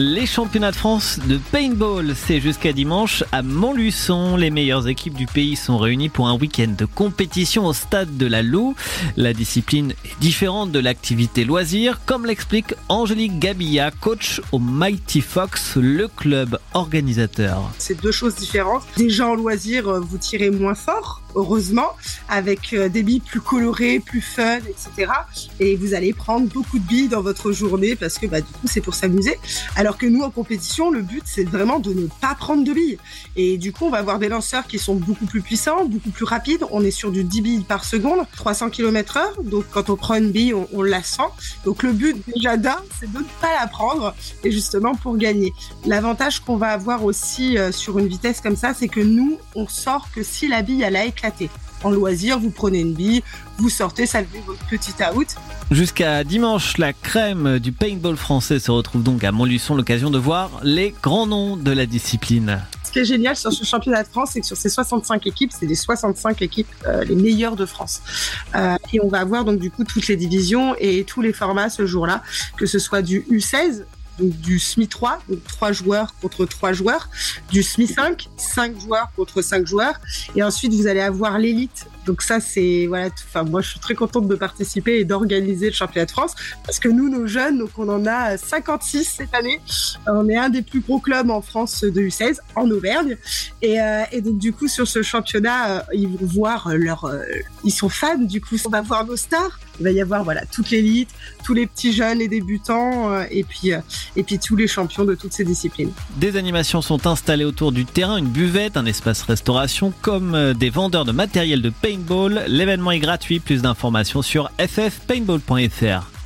Les championnats de France de paintball, c'est jusqu'à dimanche à Montluçon. Les meilleures équipes du pays sont réunies pour un week-end de compétition au stade de la Loue. La discipline est différente de l'activité loisir, comme l'explique Angélique Gabilla, coach au Mighty Fox, le club organisateur. C'est deux choses différentes. Déjà en loisir, euh, vous tirez moins fort, heureusement, avec euh, des billes plus colorées, plus fun, etc. Et vous allez prendre beaucoup de billes dans votre journée parce que bah, du coup c'est pour s'amuser. Que nous en compétition, le but c'est vraiment de ne pas prendre de billes. Et du coup on va avoir des lanceurs qui sont beaucoup plus puissants, beaucoup plus rapides. On est sur du 10 billes par seconde, 300 km heure. Donc quand on prend une bille, on, la sent. Donc le but déjà d'un, c'est de ne pas la prendre et justement pour gagner. L'avantage qu'on va avoir aussi euh, sur une vitesse comme ça, c'est que nous, on sort que si la bille elle a éclaté en loisir, vous prenez une bille, vous sortez, salvez votre petit out. Jusqu'à dimanche, la crème du paintball français se retrouve donc à Montluçon, l'occasion de voir les grands noms de la discipline. Ce qui est génial sur ce championnat de France, c'est que sur ces 65 équipes, c'est les 65 équipes euh, les meilleures de France. Euh, et on va avoir donc du coup toutes les divisions et tous les formats ce jour-là, que ce soit du U16, donc du SMI 3, donc 3 joueurs contre 3 joueurs, du SMI 5, 5 joueurs contre 5 joueurs, et ensuite vous allez avoir l'élite. Donc ça c'est voilà, enfin moi je suis très contente de participer et d'organiser le championnat de France parce que nous nos jeunes, donc on en a 56 cette année. On est un des plus gros clubs en France de U16 en Auvergne et, euh, et donc du coup sur ce championnat euh, ils vont voir leur, euh, ils sont fans du coup on va voir nos stars. Il va y avoir voilà toute l'élite, tous les petits jeunes, les débutants et puis et puis tous les champions de toutes ces disciplines. Des animations sont installées autour du terrain, une buvette, un espace restauration, comme des vendeurs de matériel de L'événement est gratuit. Plus d'informations sur ffpaintball.fr.